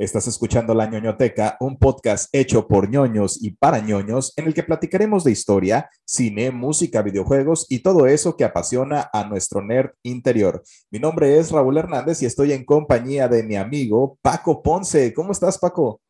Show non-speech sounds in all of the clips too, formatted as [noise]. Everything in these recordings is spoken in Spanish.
Estás escuchando La ñoñoteca, un podcast hecho por ñoños y para ñoños, en el que platicaremos de historia, cine, música, videojuegos y todo eso que apasiona a nuestro nerd interior. Mi nombre es Raúl Hernández y estoy en compañía de mi amigo Paco Ponce. ¿Cómo estás, Paco?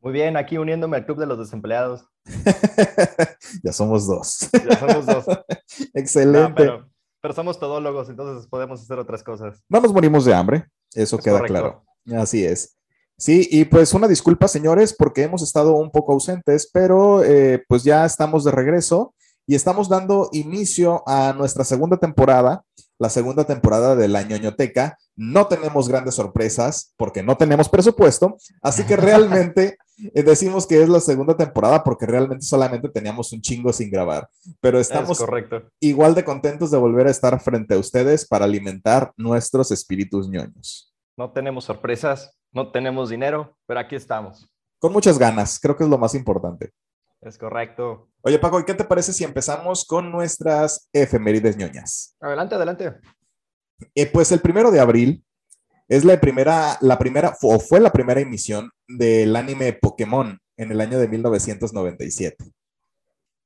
Muy bien, aquí uniéndome al Club de los Desempleados. [laughs] ya somos dos. Ya somos dos. [laughs] Excelente. pero, pero, somos todólogos, entonces podemos hacer otras cosas. No nos morimos de hambre, eso Es queda correcto. claro. Así es. Sí, y pues una disculpa, señores, porque hemos estado un poco ausentes, pero eh, pues ya estamos de regreso y estamos dando inicio a nuestra segunda temporada, la segunda temporada de la ñoñoteca. No tenemos grandes sorpresas porque no tenemos presupuesto, así que realmente [laughs] eh, decimos que es la segunda temporada porque realmente solamente teníamos un chingo sin grabar, pero Es estamos correcto. igual de contentos de volver a estar frente a ustedes para alimentar nuestros espíritus ñoños. No tenemos sorpresas, no tenemos dinero, pero aquí estamos. Con muchas ganas, creo que es lo más importante. Es correcto. Oye, Paco, ¿y qué te parece si empezamos con nuestras efemérides ñoñas? Adelante, adelante. Eh, pues el primero de abril es la primera, la primera, o fue la primera emisión del anime Pokémon en el año de 1997.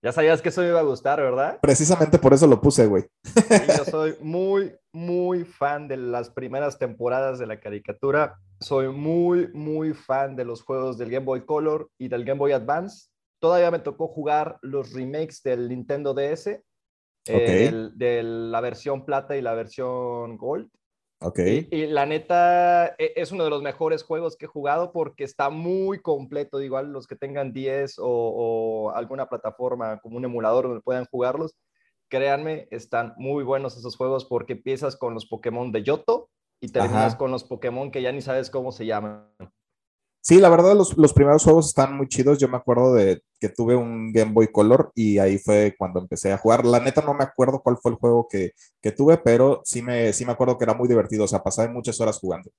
Ya sabías que eso me iba a gustar, ¿verdad? Precisamente por eso lo puse, güey. Sí, yo [laughs] soy muy, muy fan de las primeras temporadas de la caricatura. Soy muy, muy fan de los juegos del Game Boy Color y del Game Boy Advance. Todavía me tocó jugar los remakes del Nintendo DS, eh, de la versión plata y la versión gold. Ok. Y, y la neta, e- es uno de los mejores juegos que he jugado porque está muy completo. Igual los que tengan 10 o, o alguna plataforma como un emulador donde puedan jugarlos, créanme, están muy buenos esos juegos porque empiezas con los Pokémon de Yoto y terminas Ajá. con los Pokémon que ya ni sabes cómo se llaman. Sí, la verdad, los, los primeros juegos están muy chidos. Yo me acuerdo de que tuve un Game Boy Color y ahí fue cuando empecé a jugar. La neta no me acuerdo cuál fue el juego que, que tuve, pero sí me, sí me acuerdo que era muy divertido. O sea, pasaba muchas horas jugando.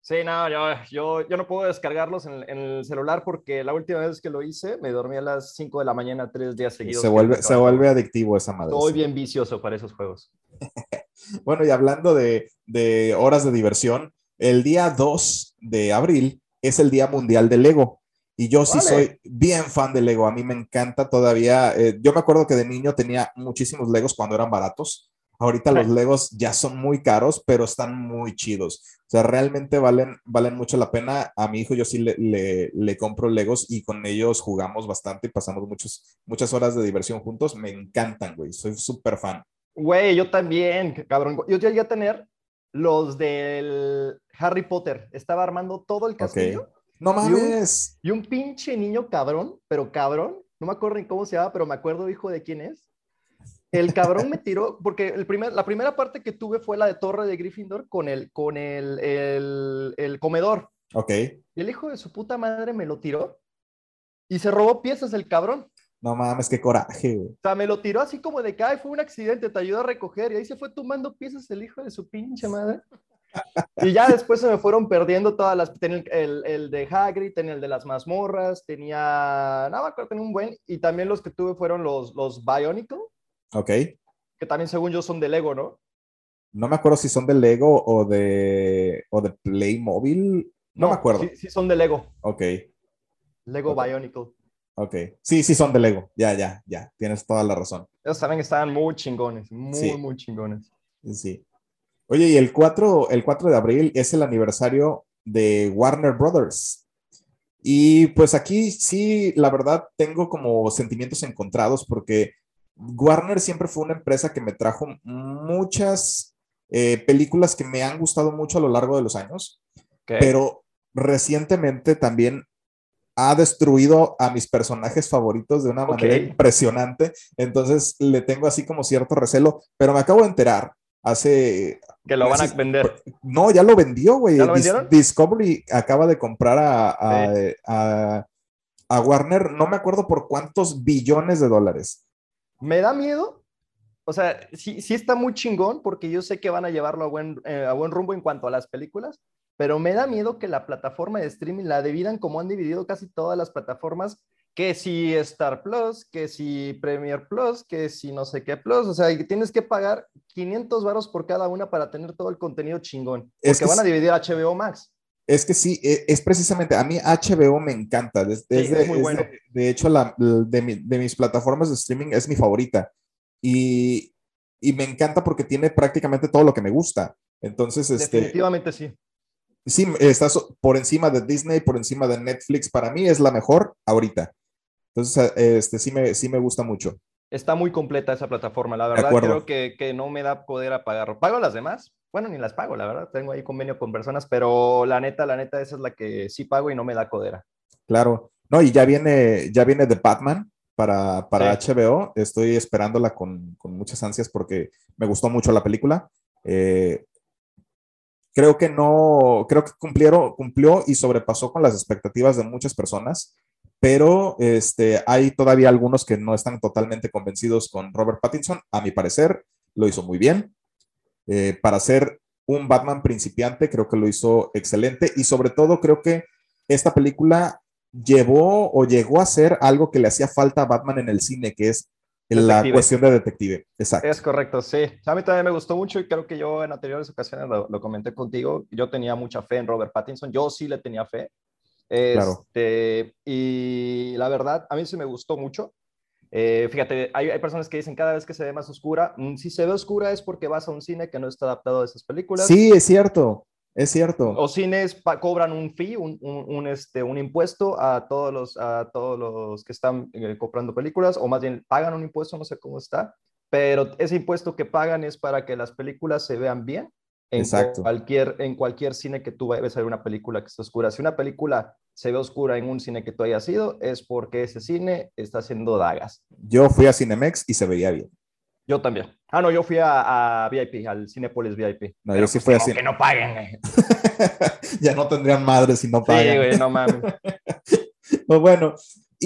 Sí, no, yo, yo, yo no puedo descargarlos en, en el celular porque la última vez que lo hice me dormí a las 5 de la mañana tres días seguidos. Se vuelve, se vuelve adictivo esa madre. Soy sí. bien vicioso para esos juegos. [laughs] Bueno, y hablando de, de horas de diversión, el día 2 de abril es el Día Mundial del Lego. Y yo sí Vale. soy bien fan de Lego. A mí me encanta todavía. eh, yo me acuerdo que de niño tenía muchísimos Legos cuando eran baratos. Ahorita los Legos ya son muy caros, pero están muy chidos. O sea, realmente valen, valen mucho la pena. A mi hijo yo sí le, le, le compro Legos y con ellos jugamos bastante y pasamos muchos, muchas horas de diversión juntos. Me encantan, güey. Soy súper fan. Güey, yo también, cabrón. Yo llegué a tener los del Harry Potter. Estaba armando todo el castillo. No Y un- mames. Y un pinche niño cabrón, pero cabrón, no me acuerdo ni cómo se llama, pero me acuerdo, hijo, de quién es. El cabrón me tiró, porque el primer, la primera parte que tuve fue la de Torre de Gryffindor con el, con el, el, el comedor. Ok. Y el hijo de su puta madre me lo tiró y se robó piezas el cabrón. No mames, qué coraje, güey. O sea, me lo tiró así como de que, ay, fue un accidente, te ayudó a recoger. Y ahí se fue tomando piezas el hijo de su pinche madre. Y ya después se me fueron perdiendo todas las. Tenía el, el, de Hagrid, tenía el de las mazmorras, tenía. No me acuerdo, tenía un buen. Y también los que tuve fueron los, los Bionicle, Ok. que también según yo son de Lego, ¿no? No me acuerdo si son de Lego o de, o de Playmobil. No, me acuerdo. Sí, sí son de Lego. Ok, Lego Ok. Bionicle. ok. Sí, sí son de Lego. Ya, ya, ya. Tienes toda la razón. Esos también estaban muy chingones, muy, Sí. muy chingones. Sí. Oye, y el 4, el 4 de abril es el aniversario de Warner Brothers. Y pues aquí sí, la verdad, tengo como sentimientos encontrados porque Warner siempre fue una empresa que me trajo muchas eh, películas que me han gustado mucho a lo largo de los años, Ok. pero recientemente también ha destruido a mis personajes favoritos de una manera impresionante. Entonces le tengo así como cierto recelo, pero me acabo de enterar hace que lo van a vender. no, ya lo vendió, güey. ¿Ya lo Dis- vendieron? Discovery acaba de comprar a, a, a- a Warner, no me acuerdo por cuántos billones de dólares. Me da miedo. O sea, sí, sí está muy chingón porque yo sé que van a llevarlo a buen, eh, a buen rumbo en cuanto a las películas, pero me da miedo que la plataforma de streaming la dividan como han dividido casi todas las plataformas, que si Star Plus, que si Premier Plus, que si no sé qué Plus, o sea, tienes que pagar 500 varos por cada una para tener todo el contenido chingón, porque Es que van a dividir HBO Max. Es que sí, e, es precisamente, a mí HBO me encanta. Desde, muy bueno. de, hecho, la, de, mis plataformas de streaming es mi favorita. Y, y, me encanta porque tiene prácticamente todo lo que me gusta. Entonces, este, definitivamente sí. Sí, estás por encima de Disney, por encima de Netflix. Para mí es la mejor ahorita. Entonces, este, sí, me, sí me gusta mucho. Está muy completa esa plataforma, la verdad. Creo que, que no me da poder apagar. Pago las demás, bueno, ni las pago, la verdad, tengo ahí convenio con personas, pero la neta, la neta, esa es la que sí pago y no me da codera. Claro, no, y ya viene, ya viene The Batman para, para HBO, estoy esperándola con, con, muchas ansias porque me gustó mucho la película. Eh, creo que no, creo que cumplieron, cumplió y sobrepasó con las expectativas de muchas personas, pero este, hay todavía algunos que no están totalmente convencidos con Robert Pattinson. A mi parecer, lo hizo muy bien. Eh, para ser un Batman principiante, creo que lo hizo excelente y sobre todo creo que esta película llevó o llegó a ser algo que le hacía falta a Batman en el cine, que es la cuestión de detective. Exacto. Es correcto, sí. A mí también me gustó mucho y creo que yo en anteriores ocasiones lo, comenté contigo. Yo tenía mucha fe en Robert Pattinson. Yo sí le tenía fe. Este, Y la verdad, a mí sí me gustó mucho. Eh, fíjate, hay, personas que dicen cada vez que se ve más oscura, mm, si se ve oscura es porque vas a un cine que no está adaptado a esas películas. Sí, es cierto, es cierto. O cines cobran un fee, un, este, un impuesto a todos los, a todos los que están eh, comprando películas, o más bien pagan un impuesto, no sé cómo está, pero ese impuesto que pagan es para que las películas se vean bien en Exacto. cualquier, en cualquier cine que tú vayas a ver una película que está oscura. Si una película se ve oscura en un cine que tú hayas ido, es porque ese cine está haciendo dagas. Yo fui a Cinemex y se veía bien. Yo también. Ah, no, yo fui a, VIP, al Cinepolis VIP. No, yo sí fui a Cine. Que no paguen. [laughs] ya no tendrían madre si no pagan. Sí, güey, no mames. [laughs] pues bueno,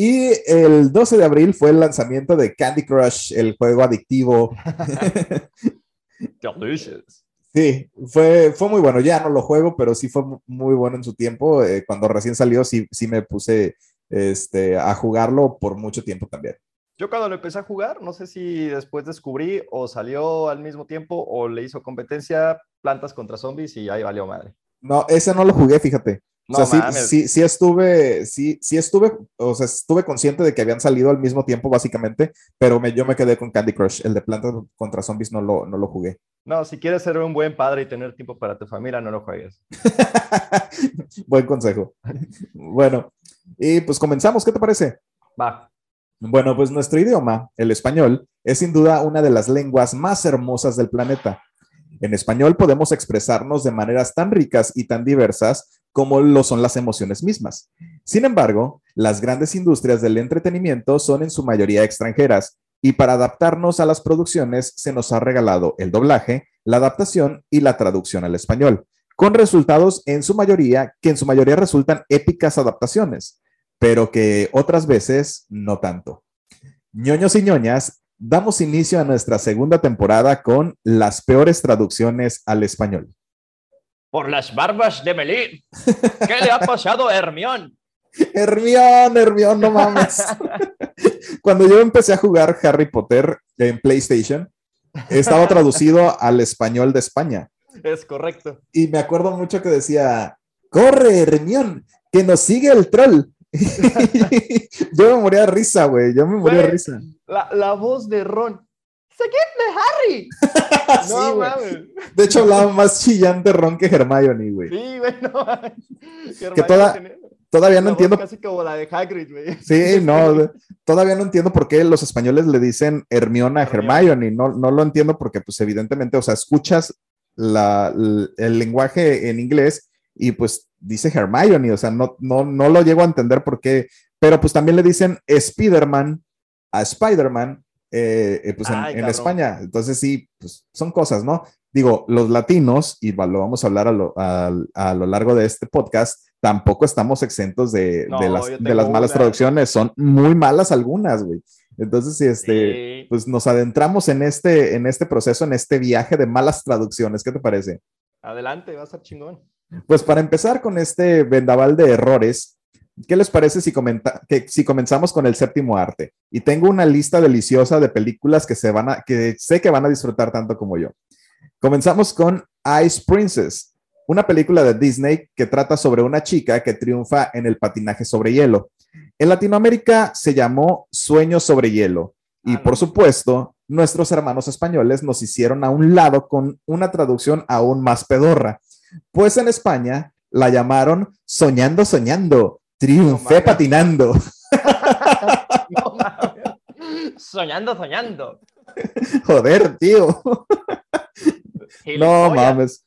y el 12 de abril fue el lanzamiento de Candy Crush, el juego adictivo. [laughs] Delicious. Sí, fue, fue muy bueno. Ya no lo juego, pero sí fue muy bueno en su tiempo. Eh, cuando recién salió, sí, sí me puse este, a jugarlo por mucho tiempo también. Yo cuando lo empecé a jugar, no sé si después descubrí o salió al mismo tiempo o le hizo competencia Plantas contra Zombies y ahí valió madre. No, ese no lo jugué, fíjate. O sea, sí, sí, estuve, sí, sí estuve, o sea, estuve consciente de que habían salido al mismo tiempo, básicamente, pero me, yo me quedé con Candy Crush. El de Plantas contra Zombies no lo, no lo jugué. No, si quieres ser un buen padre y tener tiempo para tu familia, no lo juegues. [laughs] buen consejo. bueno, y pues comenzamos, ¿qué te parece? Va. Bueno, pues nuestro idioma, el español, es sin duda una de las lenguas más hermosas del planeta. En español podemos expresarnos de maneras tan ricas y tan diversas como lo son las emociones mismas. Sin embargo, las grandes industrias del entretenimiento son en su mayoría extranjeras y para adaptarnos a las producciones se nos ha regalado el doblaje, la adaptación y la traducción al español, con resultados en su mayoría que en su mayoría resultan épicas adaptaciones, pero que otras veces no tanto. ñoños y ñoñas, damos inicio a nuestra segunda temporada con las peores traducciones al español. Por las barbas de Melín. ¿Qué le ha pasado a Hermión? [laughs] Hermión, Hermión, no mames. [laughs] Cuando yo empecé a jugar Harry Potter en PlayStation, estaba traducido [laughs] al español de España. Es correcto. Y me acuerdo mucho que decía, corre, Hermión, que nos sigue el troll. yo me moría de risa, güey. Yo me moría de risa. La, voz de Ron. ¡Seguidme, Harry! [laughs] no mames. De hecho, hablaba más chillante Ron que Hermione, güey. Sí, güey, no Que toda, Todavía no entiendo. Casi como la de Hagrid, güey. Sí, no, todavía no entiendo por qué los españoles le dicen Hermione a Hermione. No, no lo entiendo porque, pues, evidentemente, o sea, escuchas la, el lenguaje en inglés y, pues, dice Hermione. O sea, no, no, no lo llego a entender por qué. Pero, pues, también le dicen Spider-Man a Spider-Man, eh, eh, pues, en, España. Entonces, sí, pues, son cosas, ¿no? Digo, los latinos, y lo vamos a hablar a lo, a lo largo de este podcast, tampoco estamos exentos de, las, malas traducciones. Son muy malas algunas, güey. Entonces, este, pues nos adentramos en este, en este proceso, en este viaje de malas traducciones. ¿Qué te parece? Adelante, va a ser chingón. Pues para empezar con este vendaval de errores, ¿qué les parece si, comenta que, si comenzamos con el séptimo arte? Y tengo una lista deliciosa de películas que, se van a, que sé que van a disfrutar tanto como yo. Comenzamos con Ice Princess, una película de Disney que trata sobre una chica que triunfa en el patinaje sobre hielo. En Latinoamérica se llamó Sueños sobre hielo. Y Ah, por supuesto, nuestros hermanos españoles nos hicieron a un lado con una traducción aún más pedorra. Pues en España la llamaron Soñando, Soñando, Triunfé patinando. [laughs] [laughs] No. Soñando, soñando. Joder, tío. No mames.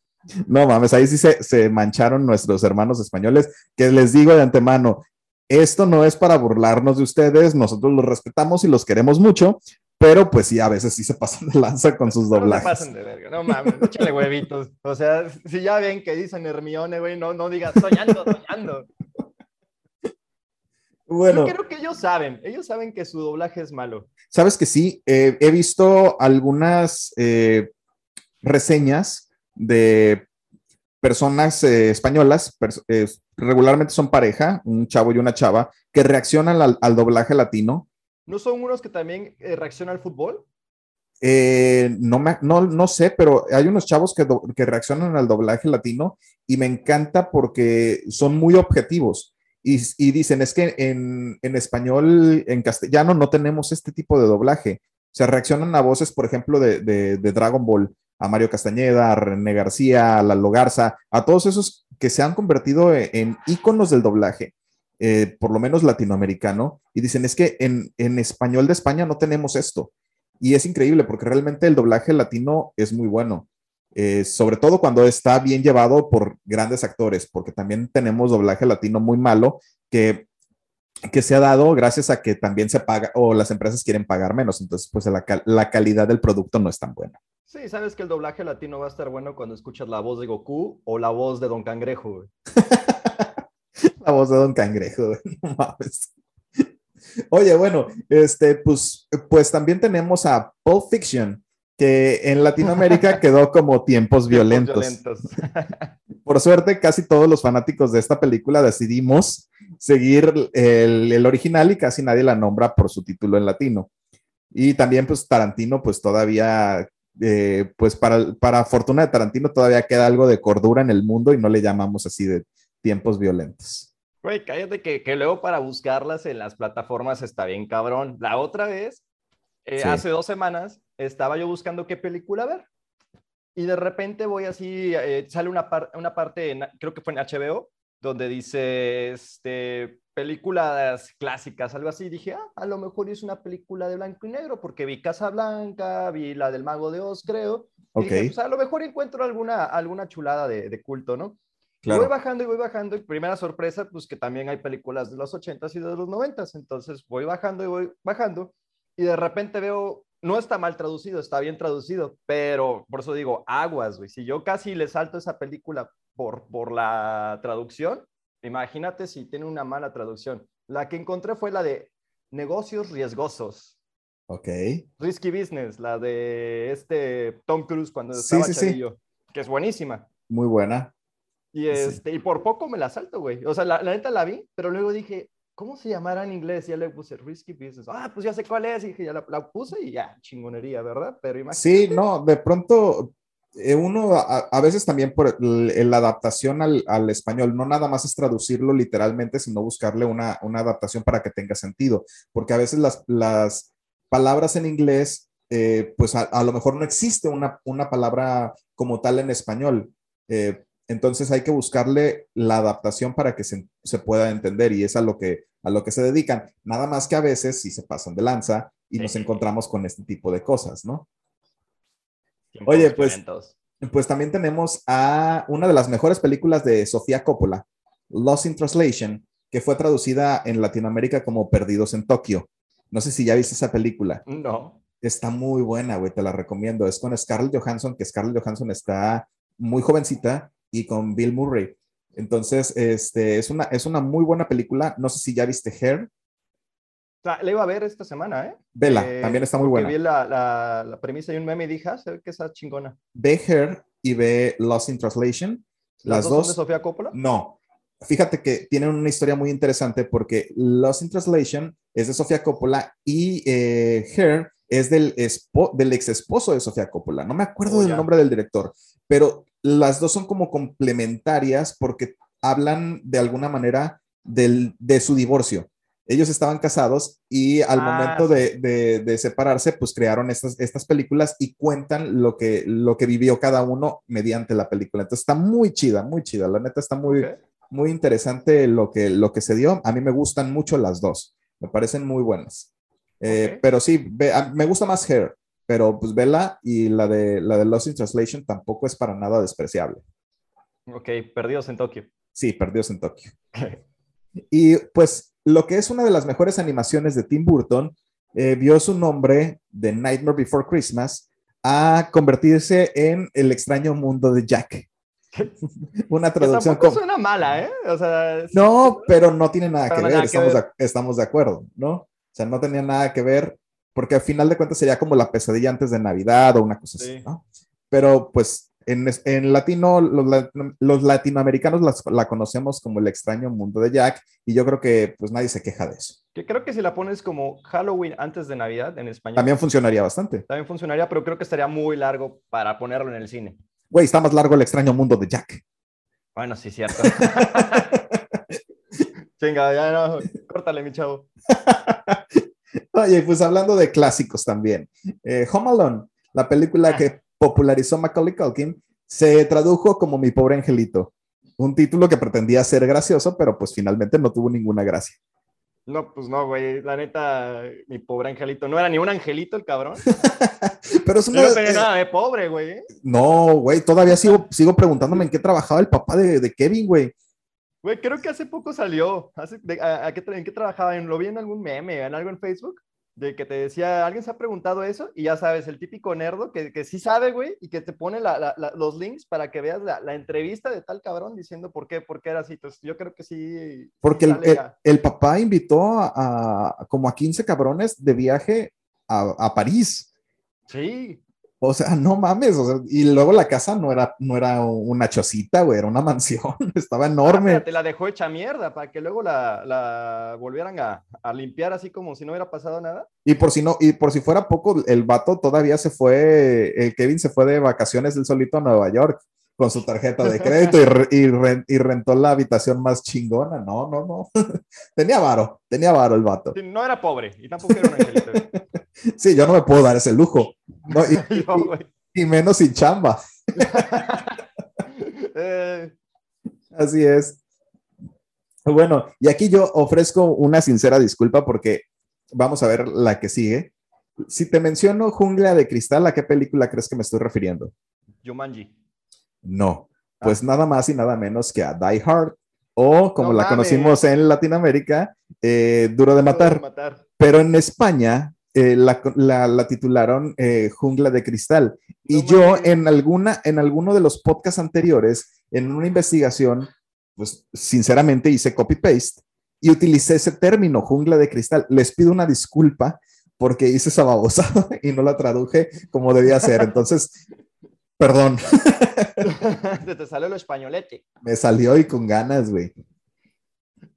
No mames, ahí sí se, se mancharon nuestros hermanos españoles, que les digo de antemano, esto no es para burlarnos de ustedes, nosotros los respetamos y los queremos mucho, pero pues sí, a veces sí se pasan de lanza con sus No se doblajes. pasen de verga, no mames, échale huevitos. O sea, si ya ven que dicen Hermione, güey, no, no digas soñando, soñando. Bueno, Yo creo que ellos saben, ellos saben que su doblaje es malo. sabes que sí, Eh, he visto algunas eh, reseñas de personas eh, españolas, pers- regularmente son pareja, un chavo y una chava, que reaccionan al- al doblaje latino ¿No son unos que también reaccionan al fútbol? Eh, no, me, no, no sé, pero hay unos chavos que, do- que reaccionan al doblaje latino y me encanta porque son muy objetivos y, dicen, es que en, en español, en castellano, no tenemos este tipo de doblaje. O sea, reaccionan a voces, por ejemplo, de, de- de Dragon Ball, a Mario Castañeda, a René García, a Lalo Garza, a todos esos que se han convertido en, en íconos del doblaje, eh, por lo menos latinoamericano, y dicen, es que en, en español de España no tenemos esto. Y es increíble porque realmente el doblaje latino es muy bueno, eh, sobre todo cuando está bien llevado por grandes actores, porque también tenemos doblaje latino muy malo que, que se ha dado gracias a que también se paga o las empresas quieren pagar menos, entonces pues la, cal- la calidad del producto no es tan buena. Sí, sabes que el doblaje latino va a estar bueno cuando escuchas la voz de Goku o la voz de Don Cangrejo. [laughs] La voz de Don Cangrejo, no mames. Oye, bueno, este, pues, pues también tenemos a Pulp Fiction, que en Latinoamérica [laughs] quedó como tiempos violentos. Violentos. [laughs] Por suerte, casi todos los fanáticos de esta película decidimos seguir el, el original y casi nadie la nombra por su título en latino. Y también, pues, Tarantino, pues todavía, eh, pues para, para fortuna de Tarantino, todavía queda algo de cordura en el mundo y no le llamamos así de tiempos violentos. Güey, cállate que, que luego para buscarlas en las plataformas está bien cabrón. La otra vez, eh, Sí. hace dos semanas, estaba yo buscando qué película ver. Y de repente voy así, eh, sale una, par- una parte, en- creo que fue en HBO, donde dice, este, películas clásicas, algo así. Dije, ah, a lo mejor es una película de blanco y negro, porque vi Casablanca, vi la del Mago de Oz, creo. Y Ok, dije, pues a lo mejor encuentro alguna, alguna chulada de, de culto, ¿no? Y. Voy bajando y voy bajando y primera sorpresa, pues que también hay películas de los 80s y de los 90s, entonces voy bajando y voy bajando y de repente veo, no está mal traducido, está bien traducido, pero por eso digo, aguas, güey, si yo casi le salto esa película por, por la traducción, imagínate si tiene una mala traducción. La que encontré fue la de negocios riesgosos. Ok. Risky Business, la de este Tom Cruise cuando Sí, estaba sí, sí. chavillo, que es buenísima. Muy buena. Y, este, y por poco me la salto, güey. O sea, la, la neta la vi, pero luego dije, ¿cómo se llamará en inglés? Ya le puse Risky Business. Ah, pues ya sé cuál es. Y ya la, la puse y ya, chingonería, ¿verdad? Pero imagínate. Sí, no, de pronto eh, uno a, a veces también por la adaptación al, al español, no nada más es traducirlo literalmente, sino buscarle una, una adaptación para que tenga sentido, porque a veces las, las palabras en inglés, eh, pues a, a lo mejor no existe una, una palabra como tal en español. Eh, entonces hay que buscarle la adaptación para que se, se pueda entender y es a lo, que, a lo que se dedican. Nada más que a veces sí se pasan de lanza y nos encontramos con este tipo de cosas, ¿no? Oye, pues. Pues también tenemos a una de las mejores películas de Sofía Coppola, Lost in Translation, que fue traducida en Latinoamérica como Perdidos en Tokio. No sé si ya viste esa película. No. Está muy buena, güey, te la recomiendo. Es con Scarlett Johansson, que Scarlett Johansson está muy jovencita, y con Bill Murray. Entonces, este, es una, es una muy buena película. No sé si ya viste Hair. Sea, la iba a ver esta semana, ¿eh? Vela, Eh, también está muy buena. Vi la, la, la premisa y un meme y dije, ah, se ve que está chingona. Ve Hair y ve Lost in Translation. Las, son dos. de Sofía Coppola? No. Fíjate que tienen una historia muy interesante porque Lost in Translation es de Sofía Coppola y eh, Hair es del, del ex esposo de Sofía Coppola. No me acuerdo Oh, del nombre del director, pero las dos son como complementarias porque hablan de alguna manera del, de su divorcio. Ellos estaban casados y al Ah, momento sí. de, de- de separarse, pues crearon estas, estas películas y cuentan lo que, lo que vivió cada uno mediante la película. Entonces está muy chida, muy chida. La neta está muy, muy interesante lo que, lo que se dio. A mí me gustan mucho las dos. Me parecen muy buenas. Eh. Pero sí, me gusta más Hair, pero pues vela y la de, la de Lost in Translation tampoco es para nada despreciable. Ok, perdidos en Tokio. Sí, Perdidos en Tokio. [laughs] Y pues lo que es una de las mejores animaciones de Tim Burton eh, vio su nombre de Nightmare Before Christmas a convertirse en El extraño mundo de Jack. [laughs] Una traducción como... suena mala, ¿eh? O sea, sí- No, pero no tiene nada Pero que ver, nada que estamos, ver. De, estamos de acuerdo, ¿no? O sea, no tenía nada que ver, porque al final de cuentas sería como la pesadilla antes de Navidad o una cosa Sí. así, ¿no? Pero pues en, en latino, los, los latinoamericanos las- la conocemos como el extraño mundo de Jack, y yo creo que pues nadie se queja de eso. Que creo que si la pones como Halloween antes de Navidad en español, También funcionaría bastante. también funcionaría, pero creo que estaría muy largo para ponerlo en el cine. Güey, está más largo el extraño mundo de Jack. Bueno, sí, cierto. [laughs] Chinga, ya no, córtale, mi chavo. [laughs] [laughs] Oye, pues hablando de clásicos también. eh, Home Alone, la película Ah. que popularizó Macaulay Culkin, se tradujo como Mi pobre angelito. Un título que pretendía ser gracioso, pero pues finalmente no tuvo ninguna gracia. No, pues no, güey. La neta, mi pobre angelito. No era ni un angelito el cabrón. [laughs] Pero es una... no eh, nada de pobre, güey. no, güey, todavía sigo, sigo preguntándome en qué trabajaba el papá de, de Kevin, güey. Güey, creo que hace poco salió. Hace, de- a- a qué ¿En qué trabajaba? ¿En- Lo vi en algún meme, en algo en Facebook, de que te decía, alguien se ha preguntado eso, y ya sabes, el típico nerdo que, que sí sabe, güey, y que te pone la- la- la- los links para que veas la, entrevista de tal cabrón diciendo por qué, por qué era así. Entonces, yo creo que sí. Porque el, el papá invitó a, a como a 15 cabrones de viaje a, a París. Sí. O sea, [laughs] no mames. o sea, y luego la casa no era, no era una chocita, güey, era una mansión. [laughs] Estaba Ah, enorme. te la dejó hecha mierda para que luego la, la volvieran a, a limpiar así como si no hubiera pasado nada. Y por si no, y por si fuera poco, el vato todavía se fue, el Kevin se fue de vacaciones del solito a Nueva York con su tarjeta de crédito y, y ren- y rentó la habitación más chingona. No, no, no. [laughs] tenía varo, tenía varo el vato. Sí, no era pobre y tampoco era un angelito. Sí, yo no me puedo dar ese lujo. No, y, [laughs] güey. y menos sin chamba. [laughs] Eh, Así es. Bueno, y aquí yo ofrezco una sincera disculpa porque vamos a ver la que sigue. Si te menciono Jungla de Cristal, ¿a qué película crees que me estoy refiriendo? Jumanji. No, pues nada más y nada menos que a Die Hard o como No la mames. conocimos en Latinoamérica, eh, Duro de Matar. matar. Pero en España eh, la, la- la titularon eh, Jungla de Cristal. Y No yo en, alguna, en alguno de los podcasts anteriores, en una investigación, pues sinceramente hice copy-paste y utilicé ese término, Jungla de Cristal. Les pido una disculpa porque hice esa babosada [laughs] y no la traduje como debía ser. Entonces, perdón, [laughs] Se te salió lo españolete. me salió y con ganas, güey.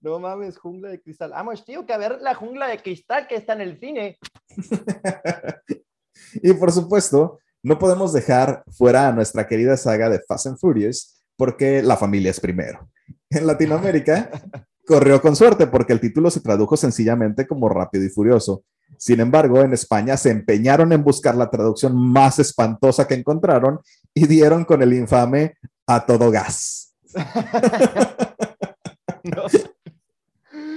No mames, jungla de cristal. Vamos, tío, que a ver la jungla de cristal que está en el cine. [laughs] Y por supuesto, no podemos dejar fuera a nuestra querida saga de Fast and Furious porque la familia es primero. En Latinoamérica [laughs] corrió con suerte porque el título se tradujo sencillamente como Rápido y Furioso. Sin embargo, en España se empeñaron en buscar la traducción más espantosa que encontraron y dieron con el infame a todo gas. [laughs] No.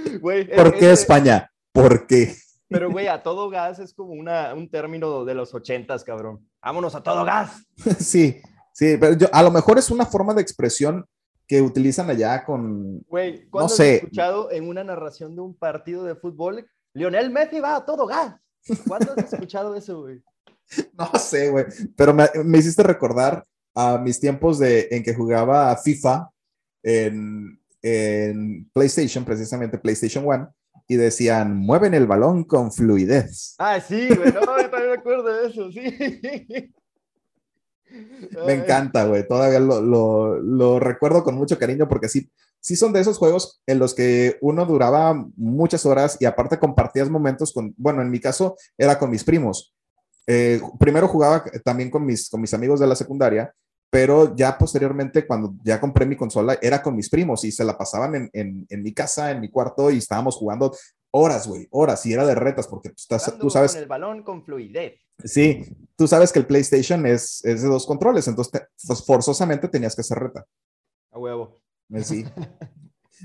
[laughs] Güey, ¿Por qué ese- España? ¿Por qué? Pero, güey, a todo gas es como una, un término de los ochentas, cabrón. Vámonos a todo gas. [laughs] Sí, sí, pero yo- a lo mejor es una forma de expresión que utilizan allá con... Güey, ¿cuándo sé. has escuchado en una narración de un partido de fútbol, Lionel Messi va a todo gas? ¿Cuándo has escuchado eso, güey? [laughs] No sé, güey, pero me, me hiciste recordar a mis tiempos de, en que jugaba FIFA en, en PlayStation, precisamente PlayStation 1, y decían, mueven el balón con fluidez. Ah, sí, güey, no, yo también me acuerdo de eso, sí. [laughs] Me encanta, güey, todavía lo, lo- lo recuerdo con mucho cariño porque sí, sí son de esos juegos en los que uno duraba muchas horas y aparte compartías momentos con, bueno, en mi caso era con mis primos. Eh, primero jugaba también con mis, con mis amigos de la secundaria, pero ya posteriormente, cuando ya compré mi consola, era con mis primos y se la pasaban en, en, en mi casa, en mi cuarto, y estábamos jugando horas, güey, horas, y era de retas, porque tú, estás, tú sabes... Con el balón con fluidez. Sí, tú sabes que el PlayStation es, es de dos controles, entonces pues, forzosamente tenías que hacer reta. A huevo. Eh, sí.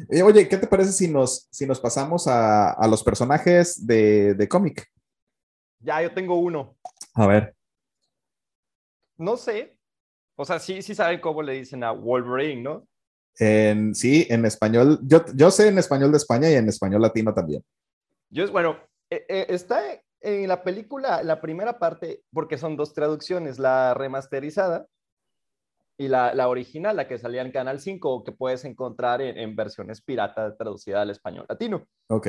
[laughs] Oye, ¿qué te parece si nos, si nos pasamos a, a los personajes de, de cómic? Ya, yo tengo uno. A ver. No sé, o sea, sí, sí saben cómo le dicen a Wolverine, ¿no? En, sí, en español, yo, yo sé en español de España y en español latino también. Yo, bueno, eh, eh, está en la película, la primera parte, porque son dos traducciones, la remasterizada y la, la original, la que salía en Canal 5, que puedes encontrar en, en versiones pirata traducida al español latino. Ok.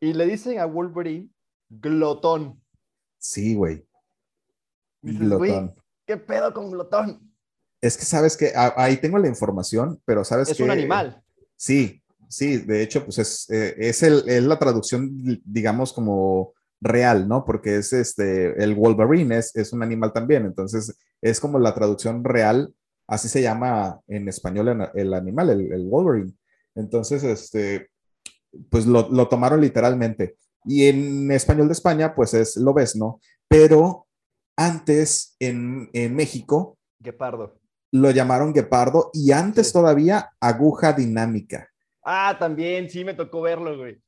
Y le dicen a Wolverine glotón. Sí, güey. Güey, ¿qué pedo con glotón? Es que sabes que ahí tengo la información, pero sabes Es que... un animal. Sí, sí, de hecho, pues es, eh, es, el, es la traducción, digamos, como real, ¿no? Porque es este, el Wolverine es, es un animal también, entonces es como la traducción real, así se llama en español el, el animal, el, el, Wolverine. Entonces, este, pues lo, lo, tomaron literalmente. Y en español de España, pues es lo ves, ¿no? Pero antes en, en México... Guepardo lo llamaron guepardo y antes sí. todavía aguja dinámica. Ah, también, sí, me tocó verlo, güey.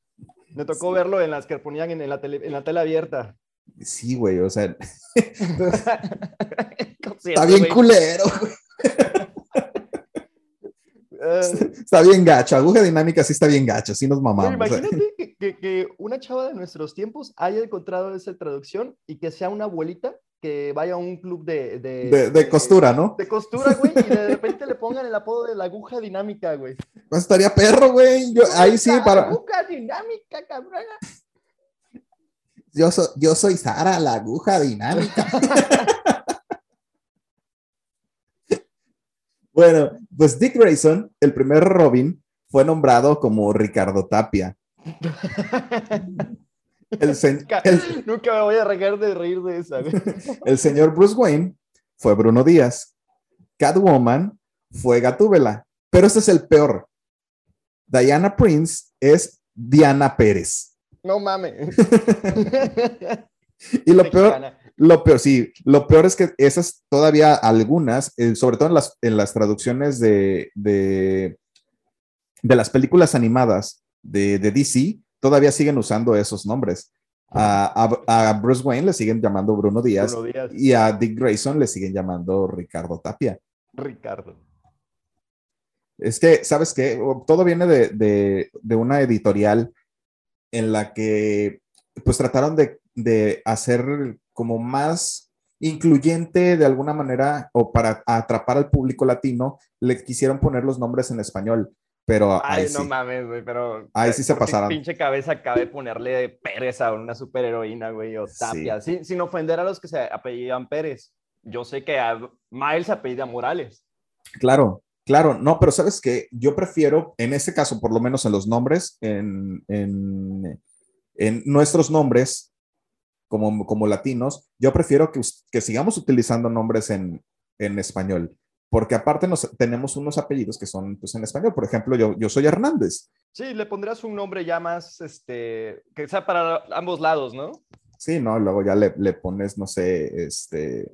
Me tocó sí. verlo en las que ponían en, en, la tele, en la tele abierta. Sí, güey, o sea. [laughs] [laughs] está bien güey. culero, güey. está bien gacho, aguja dinámica sí está bien gacho, sí nos mamamos. Imagínate que, que, que, una chava de nuestros tiempos haya encontrado esa traducción y que sea una abuelita que vaya a un club de... De, de, de costura, ¿no? De costura, güey, y de [laughs] repente le pongan el apodo de la aguja dinámica, güey. Pues estaría perro, güey. Yo, ahí sí, para... Aguja dinámica, cabrona. Yo, so, yo soy Sara, la aguja dinámica. [laughs] bueno, pues Dick Grayson, el primer Robin, fue nombrado como Ricardo Tapia. [laughs] El [laughs] nunca, el, nunca, me voy a regar de reír de esa. [laughs] El señor Bruce Wayne fue Bruno Díaz. Catwoman fue Gatúbela. Pero este es el peor. Diana Prince es Diana Pérez. No mames. [laughs] y lo peor, lo peor, sí, lo peor es que esas todavía algunas, eh, sobre todo en las, en las traducciones de, de, de las películas animadas de, de DC, todavía siguen usando esos nombres. A, a, a, Bruce Wayne le siguen llamando Bruno Díaz, Bruno Díaz, y a Dick Grayson le siguen llamando Ricardo Tapia. Ricardo. Es que, ¿sabes qué? Todo viene de, de, de una editorial en la que pues trataron de, de, hacer como más incluyente de alguna manera o para atrapar al público latino, le quisieron poner los nombres en español. Pero Ay, ahí no sí. mames, güey, pero. Ahí sí se pasaron. pinche cabeza acaba de ponerle Pérez a una superheroína, güey, o Tapia, sí. sin, sin, ofender a los que se apellidan Pérez. Yo sé que a Miles se apellida Morales. Claro, claro, no, pero sabes que yo prefiero, en este caso, por lo menos en los nombres, en, en, en nuestros nombres, como, como latinos, yo prefiero que, que sigamos utilizando nombres en, en español porque aparte nos, tenemos unos apellidos que son pues, en español. Por ejemplo, yo, yo soy Hernández. Sí, le pondrás un nombre ya más, este, que sea para ambos lados, ¿no? Sí, no, luego ya le, le pones, no sé, este,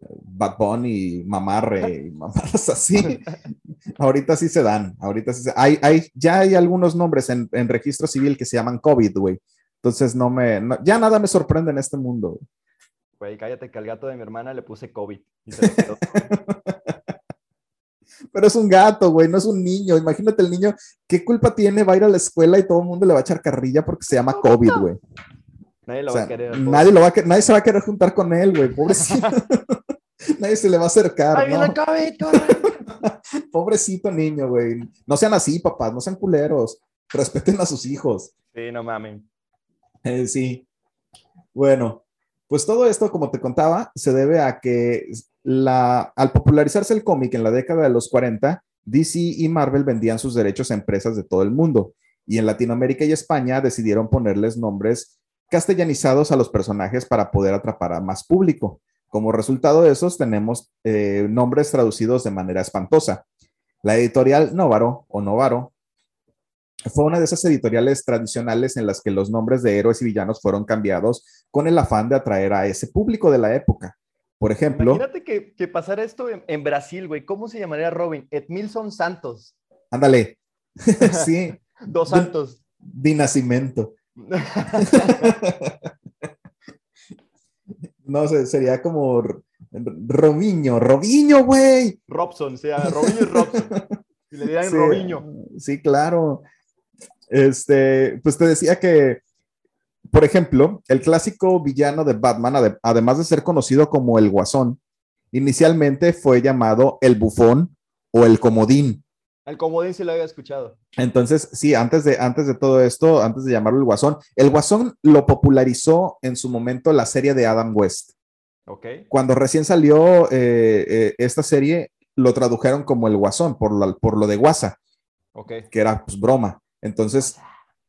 Bad Bunny, Mamarre, y [laughs] mamarras así. ahorita sí se dan, ahorita sí se hay, hay, ya hay algunos nombres en, en registro civil que se llaman COVID, güey. Entonces no me, no, ya nada me sorprende en este mundo. Güey, cállate que al gato de mi hermana le puse COVID. Y se [laughs] quedó. Pero es un gato, güey, no es un niño. Imagínate el niño, ¿qué culpa tiene? Va a ir a la escuela y todo el mundo le va a echar carrilla porque se llama COVID, güey. Nadie lo o sea, va a querer. Nadie, lo va a, nadie se va a querer juntar con él, güey, pobrecito. [laughs] nadie se le va a acercar. Ahí viene ¿no? COVID, [laughs] Pobrecito niño, güey. No sean así, papás, no sean culeros. Respeten a sus hijos. Sí, no mames. Eh, sí. Bueno, pues todo esto, como te contaba, se debe a que la, al popularizarse el cómic en la década de los 40, DC y Marvel vendían sus derechos a empresas de todo el mundo. Y en Latinoamérica y España decidieron ponerles nombres castellanizados a los personajes para poder atrapar a más público. Como resultado de esos, tenemos eh, nombres traducidos de manera espantosa. La editorial Novaro o Novaro fue una de esas editoriales tradicionales en las que los nombres de héroes y villanos fueron cambiados con el afán de atraer a ese público de la época. Por ejemplo. Imagínate que, que pasara esto en, Brasil, güey. ¿Cómo se llamaría Robin? Edmilson Santos. Ándale. [laughs] sí. Dos Santos. Di nacimiento. [laughs] no sé, sería como Robiño, Robiño, güey. Robson, o sea, Robiño y Robson. Y le dirían Robiño. Sí, claro. Este, pues te decía que, por ejemplo, el clásico villano de Batman, además de ser conocido como el Guasón, inicialmente fue llamado el Bufón o el Comodín. El Comodín sí lo había escuchado. Entonces, sí, antes de, antes de todo esto, antes de llamarlo el Guasón, el Guasón lo popularizó en su momento la serie de Adam West. Ok. Cuando recién salió eh, eh, esta serie, lo tradujeron como el Guasón, por, por lo de Guasa. Ok. Que era pues broma. Entonces,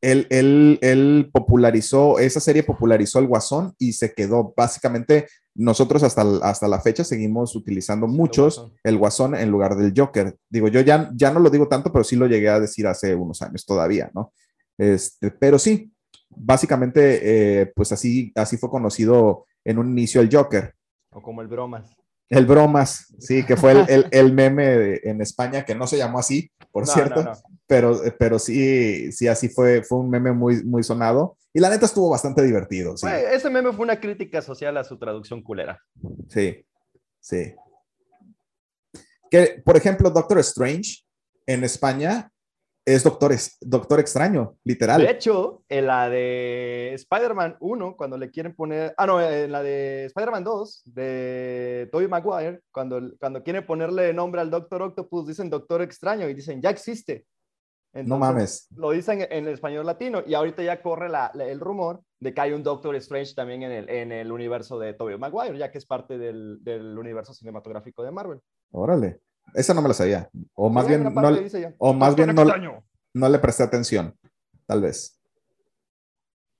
él, él, él, popularizó, esa serie popularizó el Guasón y se quedó básicamente, nosotros hasta, hasta la fecha seguimos utilizando muchos el Guasón en lugar del Joker. Digo, yo ya, ya no lo digo tanto, pero sí lo llegué a decir hace unos años todavía, ¿no? Este, pero sí, básicamente, eh, pues así, así fue conocido en un inicio el Joker. O como el Bromas. El Bromas, sí, que fue el, el, [laughs] meme en España, que no se llamó así, por cierto, Pero, pero sí, sí, así fue, fue un meme muy, muy sonado. Y la neta estuvo bastante divertido. Sí. ese meme fue una crítica social a su traducción culera. Sí, sí. Que, por ejemplo, Doctor Strange en España es Doctor, Doctor Extraño, literal. De hecho, en la de Spider-Man 1, cuando le quieren poner. Ah, no, en la de Spider-Man 2, de Tobey Maguire, cuando, cuando quieren ponerle nombre al Doctor Octopus, dicen Doctor Extraño y dicen, ya existe. no mames. Lo dicen en el español latino y ahorita ya corre el rumor de que hay un Doctor Strange también en el, en el universo de Tobey Maguire, ya que es parte del, del universo cinematográfico de Marvel. Órale. Esa no me la sabía. O más bien, no, o más bien no, no, le presté atención, tal vez.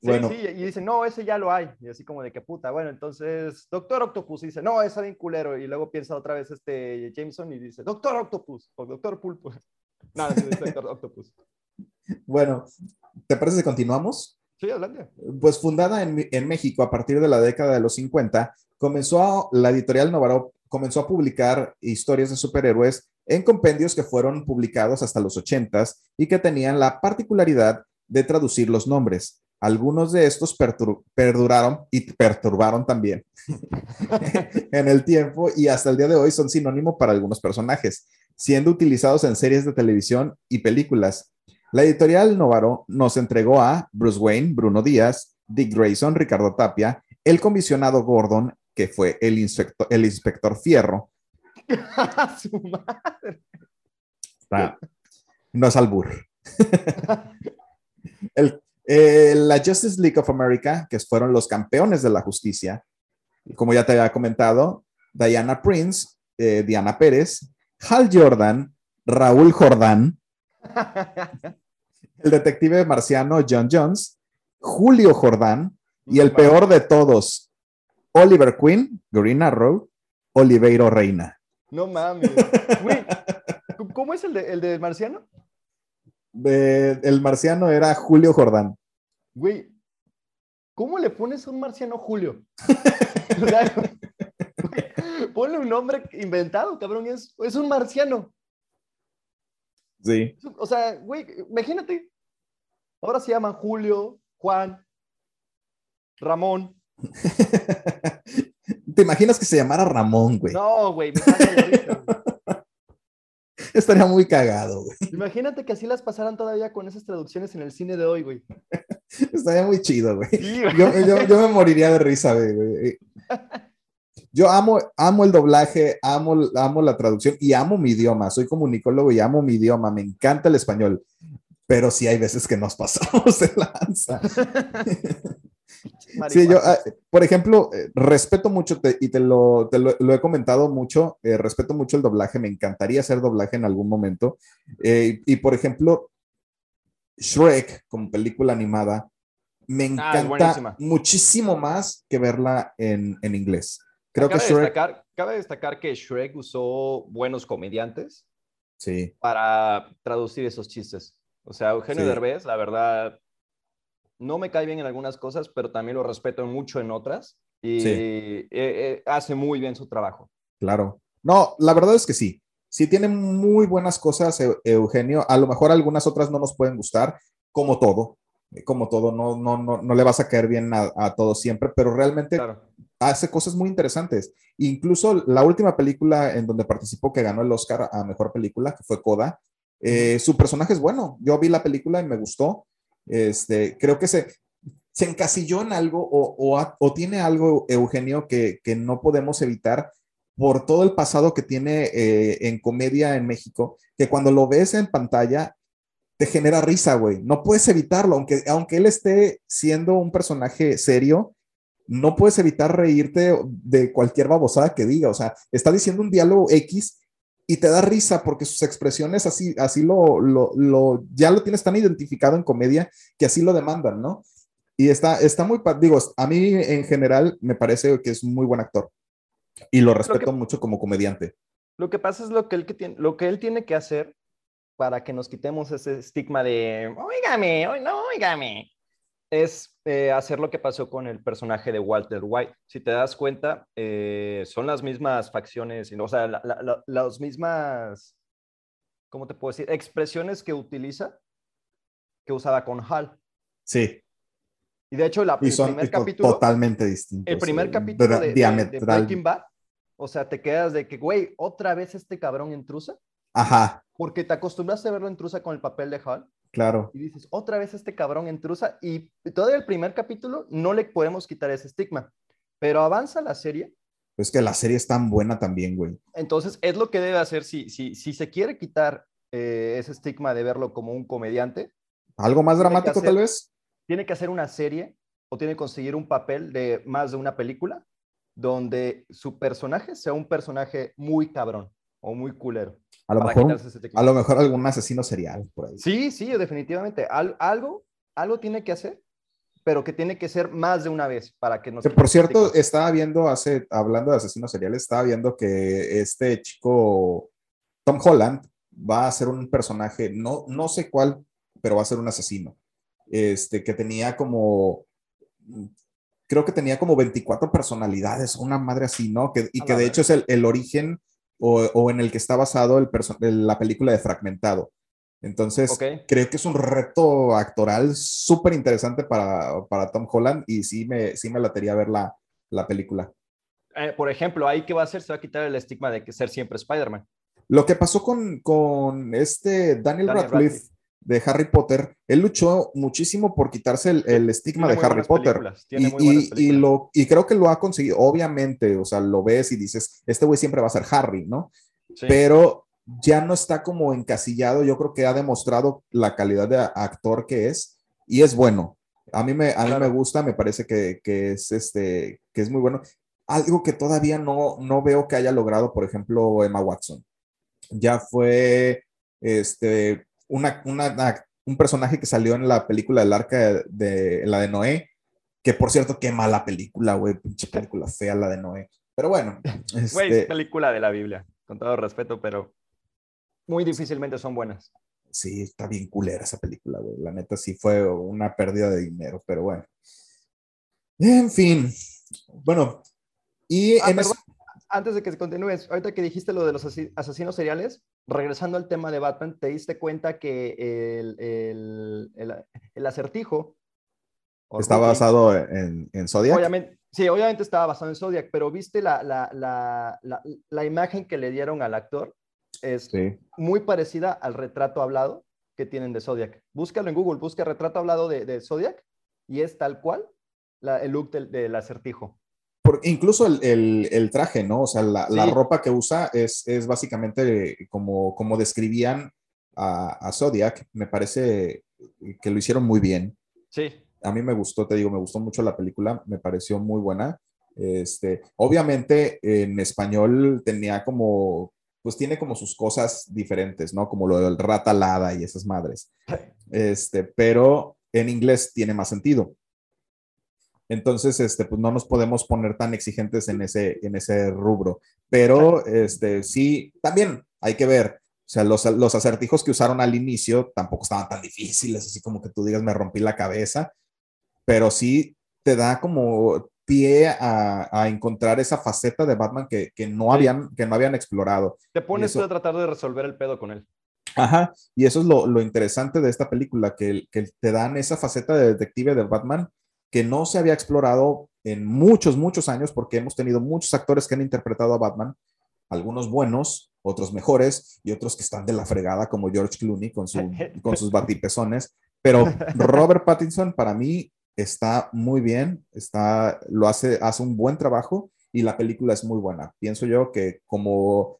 Sí, bueno. sí, y dicen, no, ese ya lo hay. Y así como de que puta, bueno, entonces, Doctor Octopus dice, no, ese bien culero. Y luego piensa otra vez este Jameson y dice, Doctor Octopus o Doctor Pulpo. [laughs] Nada, es Doctor Octopus. Bueno, ¿te parece que continuamos? Sí, adelante. Pues fundada en, en, México a partir de la década de los 50, comenzó la editorial Novaro comenzó a publicar historias de superhéroes en compendios que fueron publicados hasta los 80 y que tenían la particularidad de traducir los nombres. Algunos de estos perduraron y perturbaron también [laughs] en el tiempo y hasta el día de hoy son sinónimo para algunos personajes, siendo utilizados en series de televisión y películas. La editorial Novaro nos entregó a Bruce Wayne, Bruno Díaz, Dick Grayson, Ricardo Tapia, el comisionado Gordon, que fue el inspector, el inspector Fierro. [laughs] Su madre. no es albur. [laughs] Eh, la Justice League of America, que fueron los campeones de la justicia, como ya te había comentado, Diana Prince, eh, Diana Pérez, Hal Jordan, Raúl Jordán, [laughs] el detective marciano John Jones, Julio Jordán y el peor de todos, Oliver Queen, Green Arrow, Oliveiro Reina. No mames. [laughs] ¿cómo es el, de, el del marciano? el marciano era Julio Jordán. Güey, ¿cómo le pones a un marciano Julio? [laughs] ponle un nombre inventado, cabrón, es, es un marciano. Sí. O sea, güey, imagínate. Ahora se llaman Julio, Juan, Ramón. [laughs] ¿Te imaginas que se llamara Ramón, güey? No, güey. [laughs] Estaría muy cagado, güey. Imagínate que así las pasaran todavía con esas traducciones en el cine de hoy, güey. [laughs] Estaría muy chido, güey. yo, me moriría de risa, güey. Yo amo, amo el doblaje, amo, amo la traducción y amo mi idioma. Soy comunicólogo y amo mi idioma. Me encanta el español. Pero sí hay veces que nos pasamos de lanza. Sí, yo, ah, por ejemplo, eh, respeto mucho y te, lo, lo, he comentado mucho, eh, respeto mucho el doblaje, me encantaría hacer doblaje en algún momento. Eh, y por ejemplo, Shrek como película animada, me ah, encanta muchísimo más que verla en, en, inglés. Creo cabe que Shrek, Destacar, cabe destacar que Shrek usó buenos comediantes sí, para traducir esos chistes. O sea, Eugenio Sí. Derbez, la verdad, no me cae bien en algunas cosas, pero también lo respeto mucho en otras. Y Sí. eh, eh, hace muy bien su trabajo. claro. No, la verdad es que sí. Sí tiene muy buenas cosas, Eu- Eugenio. A lo mejor algunas otras no nos pueden gustar, como todo. Como todo, no, no, no, no le vas a caer bien a, a todos siempre, pero realmente Claro. hace cosas muy interesantes. Incluso la última película en donde participó que ganó el Oscar a mejor película, que fue Coda, eh, su personaje es bueno. Yo vi la película y me gustó. Este, creo que se, se encasilló en algo o, o tiene algo, Eugenio, que, que no podemos evitar por todo el pasado que tiene eh, en comedia en México, que cuando lo ves en pantalla te genera risa, güey. No puedes evitarlo, aunque, aunque él esté siendo un personaje serio, no puedes evitar reírte de cualquier babosada que diga. O sea, está diciendo un diálogo X y te da risa porque sus expresiones así, así lo, lo, lo ya lo tienes tan identificado en comedia que así lo demandan, ¿no? Y está, está muy, digo, a mí en general me parece que es un muy buen actor y lo respeto mucho como comediante. Lo que pasa es lo que él, que tiene, lo que él tiene que hacer para que nos quitemos ese estigma de, oígame, oí- no, oígame, es eh, hacer lo que pasó con el personaje de Walter White. Si te das cuenta, eh, son las mismas facciones, o sea, la- la- la- las mismas, ¿cómo te puedo decir? Expresiones que utiliza, que usaba con Hal. Sí, Y de hecho, la, y el son primer to- capítulo... totalmente distintos. El primer eh, capítulo de, de- de diametral. Breaking Bad, o sea, te quedas de que, güey, otra vez este cabrón intrusa, Ajá, porque te acostumbraste a verlo intrusa con el papel de Hal, claro. y dices, otra vez este cabrón intrusa, y todavía el primer capítulo no le podemos quitar ese estigma, pero avanza la serie, Es que la serie es tan buena también, güey. entonces es lo que debe hacer si, si, si se quiere quitar eh, ese estigma de verlo como un comediante, Algo más dramático, hacer- tal vez. tiene que hacer una serie o tiene que conseguir un papel de más de una película donde su personaje sea un personaje muy cabrón o muy culero. A lo, mejor, a lo mejor algún asesino serial por ahí. Sí, sí, definitivamente. Al- algo, algo tiene que hacer, pero que tiene que ser más de una vez para que. Que quite por cierto, estaba viendo hace, hablando de asesinos seriales, estaba viendo que este chico, Tom Holland, va a ser un personaje, no, no sé cuál, pero va a ser un asesino. Este, que tenía como, creo que tenía como 24 personalidades, una madre así, ¿no? Que, y que de hecho es el, el origen o, o en el que está basado el la película de Fragmentado. Entonces, creo que es un reto actoral súper interesante para, para Tom Holland y sí me, sí me latería ver la, la película. Eh, por ejemplo, ahí qué va a hacer, se va a quitar el estigma de que ser siempre Spider-Man. Lo que pasó con, con este Daniel, Daniel Radcliffe, Radcliffe. De Harry Potter, él luchó muchísimo por quitarse el, el estigma Tiene de Harry Potter. tiene Y, muy y- lo, y creo que lo ha conseguido, obviamente, o sea, lo ves y dices, este güey siempre va a ser Harry, ¿no? Sí. Pero ya no está como encasillado, yo creo que ha demostrado la calidad de actor que es y es bueno. A mí me, a mí me gusta, me parece que, que es, este, que es muy bueno. Algo que todavía no, no veo que haya logrado, por ejemplo, Emma Watson. Ya fue este, una, una- un personaje que salió en la película del arca de, de- la de Noé, que por cierto, qué mala película, güey, pinche película fea la de Noé. Pero bueno, [laughs] Güey, este, es película de la Biblia, con todo respeto, pero muy difícilmente son buenas. sí, está bien culera esa película, güey. La neta sí fue una pérdida de dinero, pero bueno. En fin, bueno, y Ah, en perdón, es- antes de que continúes, ahorita que dijiste lo de los asesinos seriales, regresando al tema de Batman, ¿te diste cuenta que el, el- el- el acertijo está Rookie, basado en, en Zodiac. Obviamente, sí, obviamente estaba basado en Zodiac, pero viste la, la, la, la, la imagen que le dieron al actor. Es Sí. muy parecida al retrato hablado que tienen de Zodiac. Búscalo en Google, busca retrato hablado de, de Zodiac y es tal cual la- el look del, del acertijo. Incluso el, el- el traje, ¿no? O sea, la, ropa que usa es, es básicamente como, como describían a, a Zodiac. Me parece que lo hicieron muy bien. Sí, A mí me gustó, te digo, me gustó mucho la película, me pareció muy buena. Este, obviamente en español tenía como, pues tiene como sus cosas diferentes, ¿no? Como lo del rata alada y esas madres. Este, pero en inglés tiene más sentido. Entonces, este, pues no nos podemos poner tan exigentes en ese, en ese rubro. Pero, este, sí, también hay que ver. O sea, los, los acertijos que usaron al inicio tampoco estaban tan difíciles, así como que tú digas, me rompí la cabeza, pero sí te da como pie a, encontrar esa faceta de Batman que, no habían, que no habían explorado. Te pones tú a tratar de resolver el pedo con él. Ajá, y eso es lo, interesante de esta película, que, que, te dan esa faceta de detective de Batman que no se había explorado en muchos, muchos años, porque hemos tenido muchos actores que han interpretado a Batman, algunos buenos, otros mejores y otros que están de la fregada, como George Clooney con, su, [laughs] con sus batipezones. Pero Robert Pattinson para mí está muy bien, está, lo hace, hace un buen trabajo y la película es muy buena. Pienso yo que como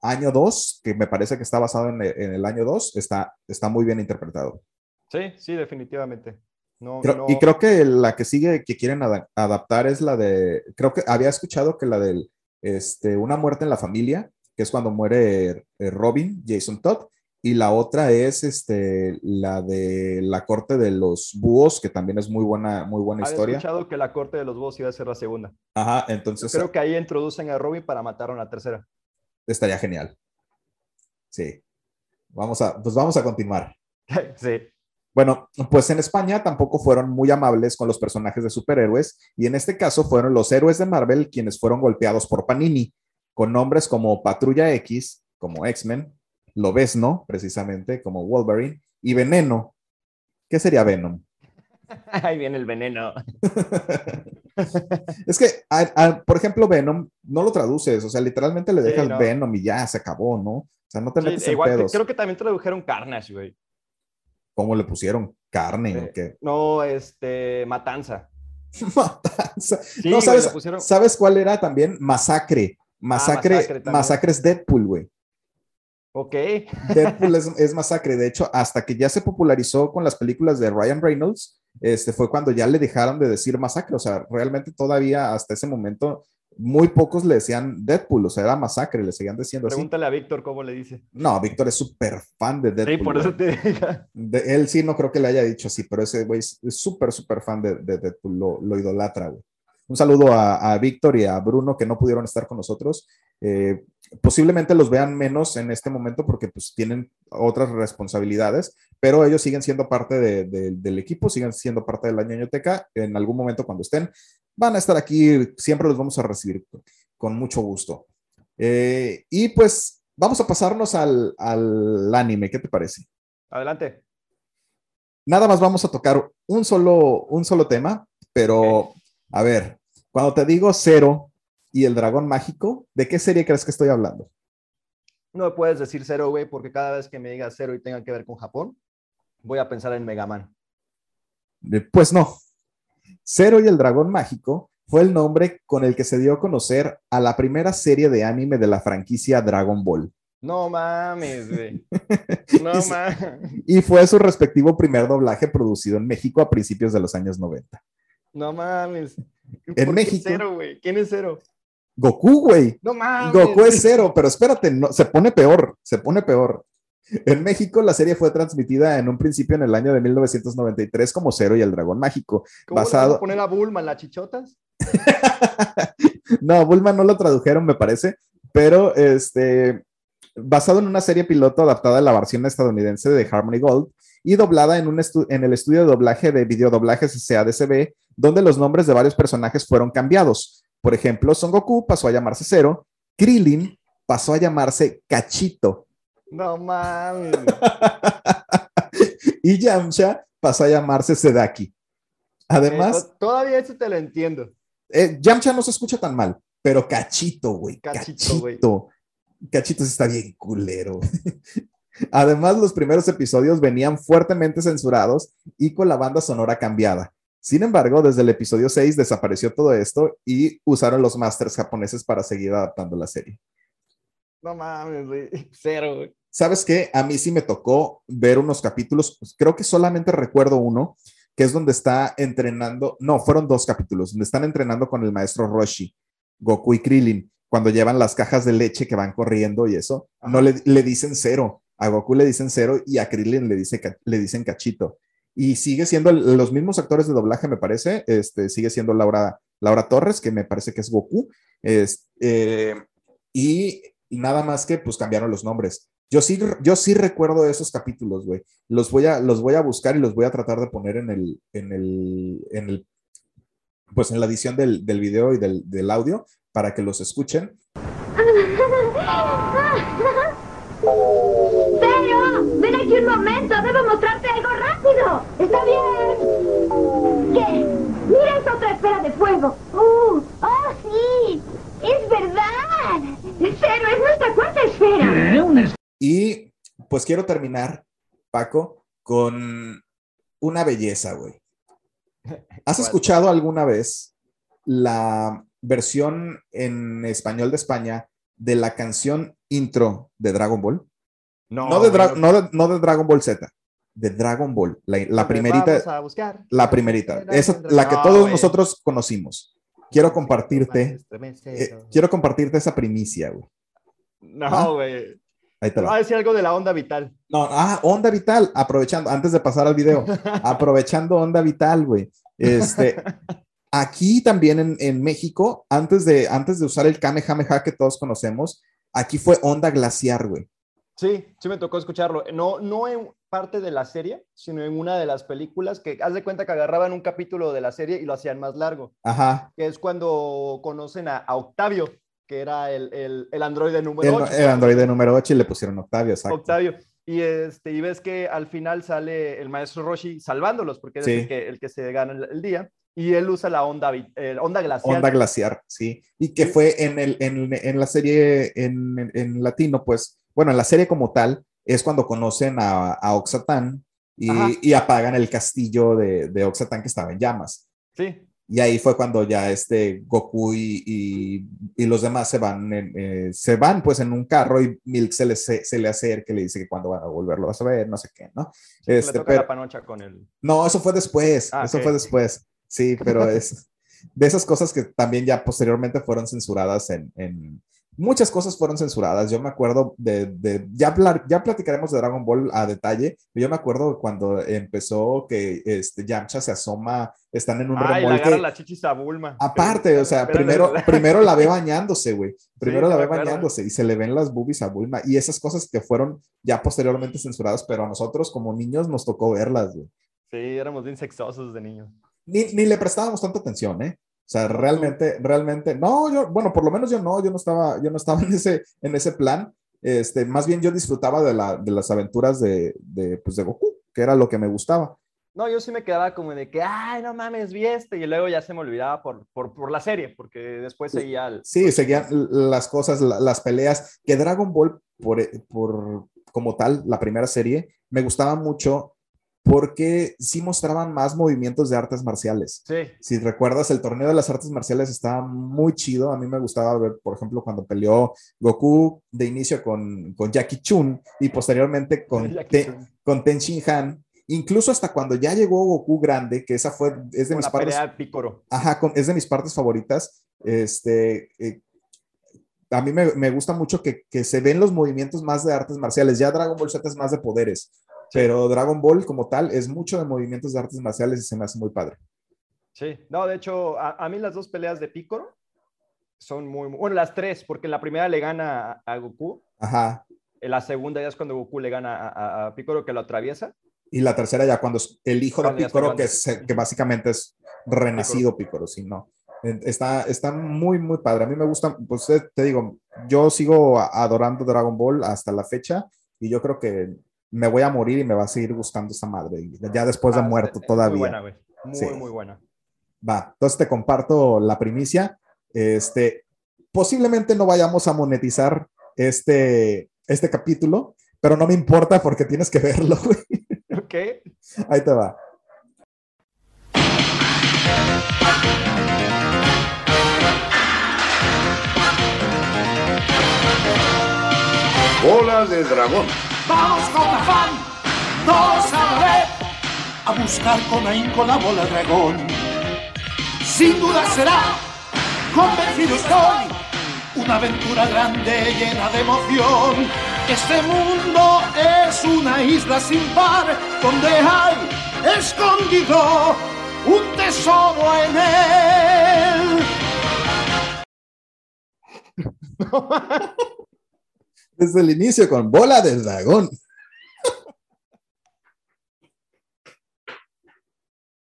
año 2, que me parece que está basado en, el año 2, está, está muy bien interpretado. Sí, sí, definitivamente. No, Y creo que la que sigue que quieren adaptar es la de, creo que había escuchado que la de este, Una muerte en la familia, que es cuando muere eh, Robin, Jason Todd, y la otra es este, la de la corte de los búhos, que también es muy buena, muy buena Había historia. escuchado que la corte de los búhos iba a ser la segunda. Ajá, entonces. creo que ahí introducen a Robin para matar a una tercera. Estaría genial. Sí. Vamos a, pues vamos a continuar. [laughs] sí. Bueno, pues en España tampoco fueron muy amables con los personajes de superhéroes y en este caso fueron los héroes de Marvel quienes fueron golpeados por Panini, con nombres como Patrulla X, como X-Men, Lobesno, precisamente, como Wolverine, y Veneno. ¿Qué sería Venom? [laughs] Ahí viene el veneno. [laughs] es que, por ejemplo, Venom no lo traduces, o sea, literalmente le dejas Venom y ya se acabó, ¿no? O sea, no te metes en pedos. Creo que también tradujeron Carnage, güey. ¿Cómo le pusieron? ¿Carne o eh, qué? No, este, Matanza. [laughs] Matanza. no, ¿sabes, ¿sabes cuál era también? Masacre. Masacre, ah, masacre, es Deadpool, güey. Ok. Deadpool es, [laughs] es, masacre. De hecho, hasta que ya se popularizó con las películas de Ryan Reynolds, este fue cuando ya le dejaron de decir masacre. O sea, realmente todavía hasta ese momento muy pocos le decían Deadpool, o sea, era masacre, le seguían diciendo Pregúntale a Víctor cómo le dice. No, Víctor es súper fan de Deadpool. Sí, por eso te diga. él sí no creo que le haya dicho así, pero ese güey es súper, súper fan de, Deadpool, lo, idolatra, güey. Un saludo a, Víctor y a Bruno que no pudieron estar con nosotros. Eh, posiblemente los vean menos en este momento porque pues tienen otras responsabilidades, pero ellos siguen siendo parte del equipo, siguen siendo parte de la ñoñoteca. En algún momento cuando estén, van a estar aquí, siempre los vamos a recibir con mucho gusto. Eh, y pues vamos a pasarnos al, anime, ¿qué te parece? Adelante. Nada más vamos a tocar un solo, un solo tema, pero a ver, cuando te digo cero y el dragón mágico, ¿de qué serie crees que estoy hablando? No puedes decir cero, güey, porque cada vez que me digas cero y tenga que ver con Japón, voy a pensar en Mega Man. Eh, pues no, Cero y el Dragón Mágico fue el nombre con el que se dio a conocer a la primera serie de anime de la franquicia Dragon Ball. No mames, güey. [laughs] No mames. Y fue su respectivo primer doblaje producido en México a principios de los años 90. No mames. En México. Cero, güey. ¿Quién es cero? Goku, güey. No mames. Goku es cero, pero espérate, no, se pone peor, se pone peor. En México, la serie fue transmitida en un principio en el año de 1993 como Cero y el Dragón Mágico. ¿Cómo basado... poner a Bulma las chichotas? [laughs] no, Bulma no lo tradujeron, me parece, pero este, basado en una serie piloto adaptada a la versión estadounidense de Harmony Gold y doblada en, un en el estudio de doblaje de videodoblajes SADCB, donde los nombres de varios personajes fueron cambiados. Por ejemplo, Son Goku pasó a llamarse Cero, Krillin pasó a llamarse Cachito, no mames. [laughs] y Yamcha pasó a llamarse Sedaki. Además. Eh, todavía eso te lo entiendo. Eh, Yamcha no se escucha tan mal, pero Cachito, güey. Cachito, güey. Cachito, está bien culero. [laughs] Además, los primeros episodios venían fuertemente censurados y con la banda sonora cambiada. Sin embargo, desde el episodio 6 desapareció todo esto y usaron los masters japoneses para seguir adaptando la serie. No mames, güey. [laughs] Cero, güey. ¿Sabes qué? A mí sí me tocó ver unos capítulos, pues, creo que solamente recuerdo uno, que es donde está entrenando, no, fueron dos capítulos, donde están entrenando con el maestro Roshi, Goku y Krillin, cuando llevan las cajas de leche que van corriendo y eso, no le, le, dicen cero, a Goku le dicen cero y a Krillin le, dice, le dicen cachito. y sigue siendo el- los mismos actores de doblaje, me parece. Este, sigue siendo Laura, Laura Torres, que me parece que es Goku. Es, eh, y nada más que pues cambiaron los nombres. Yo sí, yo sí recuerdo esos capítulos, güey. Los voy a, los voy a buscar y los voy a tratar de poner en el, en el, en el, pues en la edición del, del video y del, del audio para que los escuchen. Pero, ven aquí un momento, debo mostrarte algo rápido. ¿Está bien? ¿Qué? Mira esa otra esfera de fuego. ¡Uh! ¡Oh, sí! ¡Es verdad! Cero, es nuestra cuarta esfera. Y pues quiero terminar, Paco, con una belleza, güey. ¿Has escuchado alguna vez la versión en español de España de la canción intro de Dragon Ball? No, de, Dra- no de- no de Dragon Ball Z, de Dragon Ball, la, la primerita, Vamos a buscar. la primerita, esa, la que No, todos nosotros conocimos. Quiero compartirte, eh, quiero compartirte esa primicia, güey. No, Ah. güey. Ahí te Va a decir algo de la onda vital. No, ah, Onda Vital, aprovechando, antes de pasar al video, [laughs] aprovechando Onda Vital, güey. Este, [laughs] aquí también en, en México, antes de, antes de usar el Kamehameha que todos conocemos, aquí fue Onda Glaciar, güey. Sí, sí me tocó escucharlo. No, no parte de la serie, sino en una de las películas que haz de cuenta que agarraban un capítulo de la serie y lo hacían más largo, Ajá. que es cuando conocen a, a Octavio, que era el, el, el androide número El, 8. el androide número 8 y le pusieron Octavio, exacto. Octavio. Y, este, y ves que al final sale el maestro Roshi salvándolos, porque es Sí. el que, el que se gana el, día, y él usa la onda, eh, onda glacial. Onda Glaciar, sí. Y que Sí. fue en, el, en, en la serie en, en- en latino, pues, bueno, en la serie como tal, es cuando conocen a, a Oxatán y, apagan el castillo de, de Oxatán que estaba en llamas. Sí, Y ahí fue cuando ya este Goku y, y- y los demás se van, en, eh, se van pues en un carro y Milk se le, se, se le acerca y le dice que cuando van a volverlo a ver, no sé qué, ¿no? le Este, pero- la panocha con él. no, eso fue después, Ah, eso fue después, sí, pero es de esas cosas que también ya posteriormente fueron censuradas en, en- muchas cosas fueron censuradas, yo me acuerdo de, de- ya, ya platicaremos de Dragon Ball a detalle, pero yo me acuerdo cuando empezó que este, Yamcha se asoma, están en un Ay, remolque, agarra la chichis a Bulma. aparte, o sea, Pero- primero, primero la ve bañándose, güey, primero Sí, la ve bañándose y se le ven las boobies a Bulma, y esas cosas que fueron ya posteriormente censuradas, pero a nosotros como niños nos tocó verlas, güey. Sí, éramos bien sexosos de niños. ni, ni le prestábamos tanta atención, ¿eh? O sea, realmente, realmente, no, yo, bueno, por lo menos yo no, yo no estaba, yo no estaba [laughs] en ese, en ese plan. Este, más bien yo disfrutaba de, la, de las aventuras de, de, pues de Goku, que era lo que me gustaba. No, yo sí me quedaba como de que, ay, no mames, vi este, y luego ya se me olvidaba por, por, por la serie, porque después seguía el... Sí, seguían las cosas, la- las peleas, que Dragon Ball, por, por, como tal, la primera serie, me gustaba mucho porque sí mostraban más movimientos de artes marciales. Sí, Si recuerdas, el torneo de las artes marciales estaba muy chido. A mí me gustaba ver, por ejemplo, cuando peleó Goku de inicio con, con Jackie Chun y posteriormente con, [laughs] Te- con Ten Shin Han. Incluso hasta cuando ya llegó Goku grande, que esa fue, es de con mis la partes, pelea de Pícoro. ajá, con- es de mis partes favoritas. Este, eh, a mí me, me gusta mucho que, que se ven los movimientos más de artes marciales. Ya Dragon Ball Z es más de poderes, pero Dragon Ball como tal es mucho de movimientos de artes marciales y se me hace muy padre. Sí, no, de hecho, a, a mí las dos peleas de Pícoro son muy, muy- bueno, las tres, porque en la primera le gana a, a Goku, Ajá. en la segunda ya es cuando Goku le gana a, a, Pícoro que lo atraviesa. Y la tercera ya cuando es el hijo de Cuando Picoro, que, que básicamente es renacido Picoro, sí, no. Eh, Está, está muy, muy padre. A mí me gusta, pues eh, te digo, yo sigo adorando Dragon Ball hasta la fecha y yo creo que me voy a morir y me va a seguir gustando esa madre, ya después de Ah, muerto es todavía. Muy buena, güey. Muy, Sí. muy buena. Va, entonces te comparto la primicia. Este, posiblemente no vayamos a monetizar este, este capítulo, pero no me importa porque tienes que verlo, [laughs] güey. Ok. Ahí te va. Bola de dragón. Vamos con afán, todos a la vez, a buscar con ahínco la bola dragón. Sin duda será, convencido estoy, una aventura grande llena de emoción. Este mundo es una isla sin par, donde hay escondido un tesoro en él. [laughs] Desde el inicio con bola de dragón.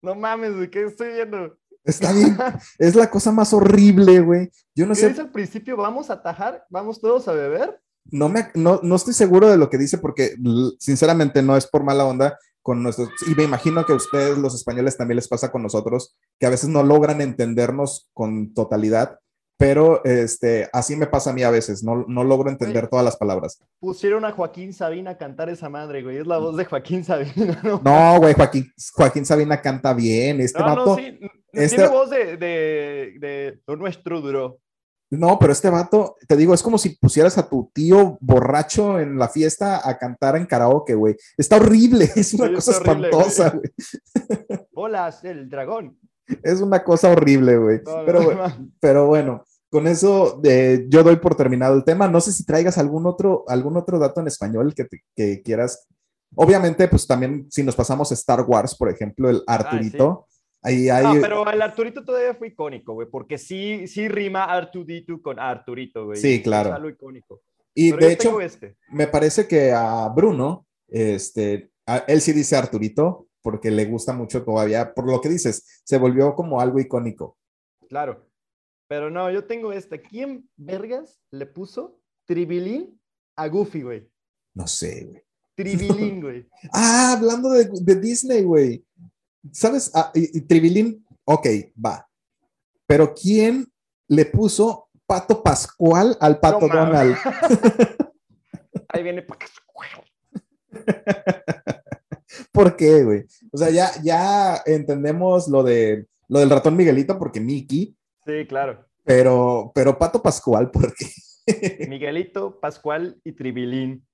No mames, güey, ¿qué estoy viendo? Está bien. Es la cosa más horrible, güey. Yo no ¿Qué sé. dice al principio? ¿Vamos a atajar? ¿Vamos todos a beber? no, me, no, no estoy seguro de lo que dice porque sinceramente no es por mala onda con nuestros, y me imagino que a ustedes los españoles también les pasa con nosotros, que a veces no logran entendernos con totalidad, pero este, así me pasa a mí a veces, no, no logro entender todas las palabras. Pusieron a Joaquín Sabina a cantar esa madre, güey. Es la voz de Joaquín Sabina, ¿no? No, güey, Joaquín, Joaquín Sabina canta bien, este No, no, vato, sí. este- Tiene voz de, de, de lo nuestro duro. no, pero este vato, te digo, es como si pusieras a tu tío borracho en la fiesta a cantar en karaoke, güey. Está horrible, [laughs] es una Sí, cosa horrible, espantosa, güey. Hola, [laughs] el dragón. Es una cosa horrible, güey. No, Pero, no, pero bueno, con eso eh, yo doy por terminado el tema. No sé si traigas algún otro, algún otro dato en español que, te- que quieras. Obviamente, pues también si nos pasamos a Star Wars, por ejemplo, el Arturito. Ahí hay. No, pero el Arturito todavía fue icónico, güey, porque sí, sí rima Artudito con Arturito, güey. Sí, Es claro. algo icónico. y Pero de hecho, este. me parece que a Bruno, este, a- él sí dice Arturito porque le gusta mucho todavía, por lo que dices, se volvió como algo icónico. Claro. Pero no, yo tengo este. ¿Quién vergas le puso tribilín a Goofy, güey? No sé, güey. [laughs] Tribilín, güey. Ah, hablando de, de Disney, güey. ¿Sabes? Ah, y, y Tribilín, ok, va. Pero ¿quién le puso Pato Pascual al Pato No. Donald? [laughs] Ahí viene. pa' [laughs] [laughs] ¿Por qué, güey? O sea, ya, ya entendemos lo, de, lo del ratón Miguelito porque Mickey, Sí, claro. pero, pero Pato Pascual, ¿por qué? [laughs] Miguelito, Pascual y Tribilín.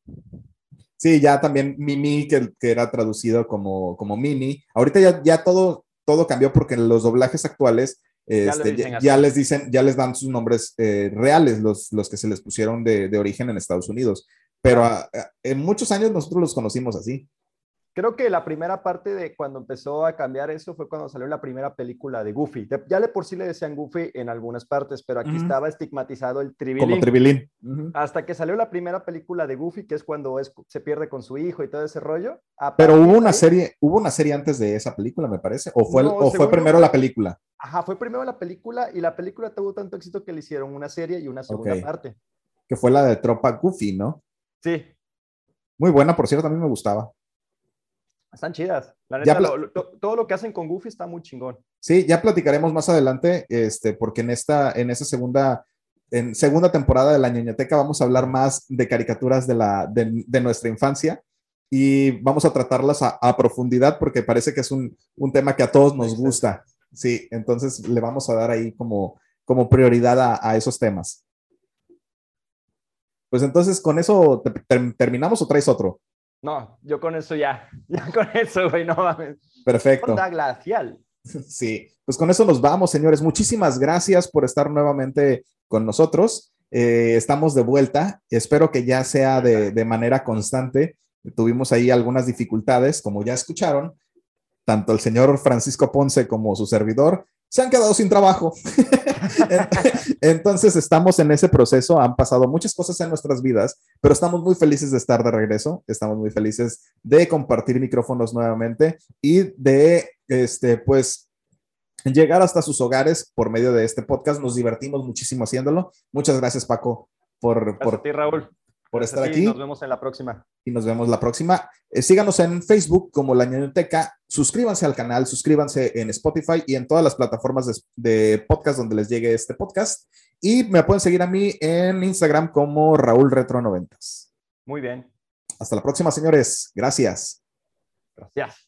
Sí, ya también Mimi, que, que era traducido como, como Mini. Ahorita ya, ya todo, todo cambió porque los doblajes actuales este, ya, les dicen, ya les dan sus nombres eh, reales, los, los que se les pusieron de, de origen en Estados Unidos. Pero ah, ah, en muchos años nosotros los conocimos así. Creo que la primera parte de cuando empezó a cambiar eso fue cuando salió la primera película de Goofy. Ya de por sí le decían Goofy en algunas partes, pero aquí estaba estigmatizado el Como tribilín. Tribilín. Ujú. Hasta que salió la primera película de Goofy, que es cuando es- se pierde con su hijo y todo ese rollo. Pero hubo una ahí- serie, hubo una serie antes de esa película, me parece. O fue, el- o primero la película. Ajá, fue primero la película y la película tuvo tanto éxito que le hicieron una serie y una segunda parte. que fue la de Tropa Goofy, ¿no? Sí, Muy buena, por cierto, a mí me gustaba. Están chidas. La Ya neta, pla- lo- lo- to- todo lo que hacen con Goofy está muy chingón. Sí, ya platicaremos más adelante, este, porque en esta, en esa segunda, en segunda temporada de la ñoñoteca vamos a hablar más de caricaturas de, la, de, de nuestra infancia y vamos a tratarlas a, a profundidad porque parece que es un, un tema que a todos nos gusta. Sí, entonces le vamos a dar ahí como, como prioridad a, a esos temas. Pues entonces, ¿con eso te- ter- terminamos o traes otro? No, yo con eso ya. [laughs] Ya con eso, güey, no mames. Perfecto. Onda glacial. [laughs] Sí, pues con eso nos vamos, señores. Muchísimas gracias por estar nuevamente con nosotros. Eh, estamos de vuelta. Espero que ya sea de, de manera constante. Tuvimos ahí algunas dificultades, como ya escucharon. Tanto el señor Francisco Ponce como su servidor se han quedado sin trabajo. [laughs] [laughs] Entonces estamos en ese proceso. Han pasado muchas cosas en nuestras vidas, pero estamos muy felices de estar de regreso. Estamos muy felices de compartir micrófonos nuevamente y de, este, pues, llegar hasta sus hogares por medio de este podcast. Nos divertimos muchísimo haciéndolo. Muchas gracias, Paco, por, por, ti, Raúl. Por estar aquí Nos vemos en la próxima. y nos vemos la próxima. Eh, síganos en Facebook como La Ñoñoteca. Suscríbanse al canal, suscríbanse en Spotify y en todas las plataformas de, de podcast donde les llegue este podcast. Y me pueden seguir a mí en Instagram como Raúl Retro 90. Muy bien. Hasta la próxima, señores. Gracias. Gracias.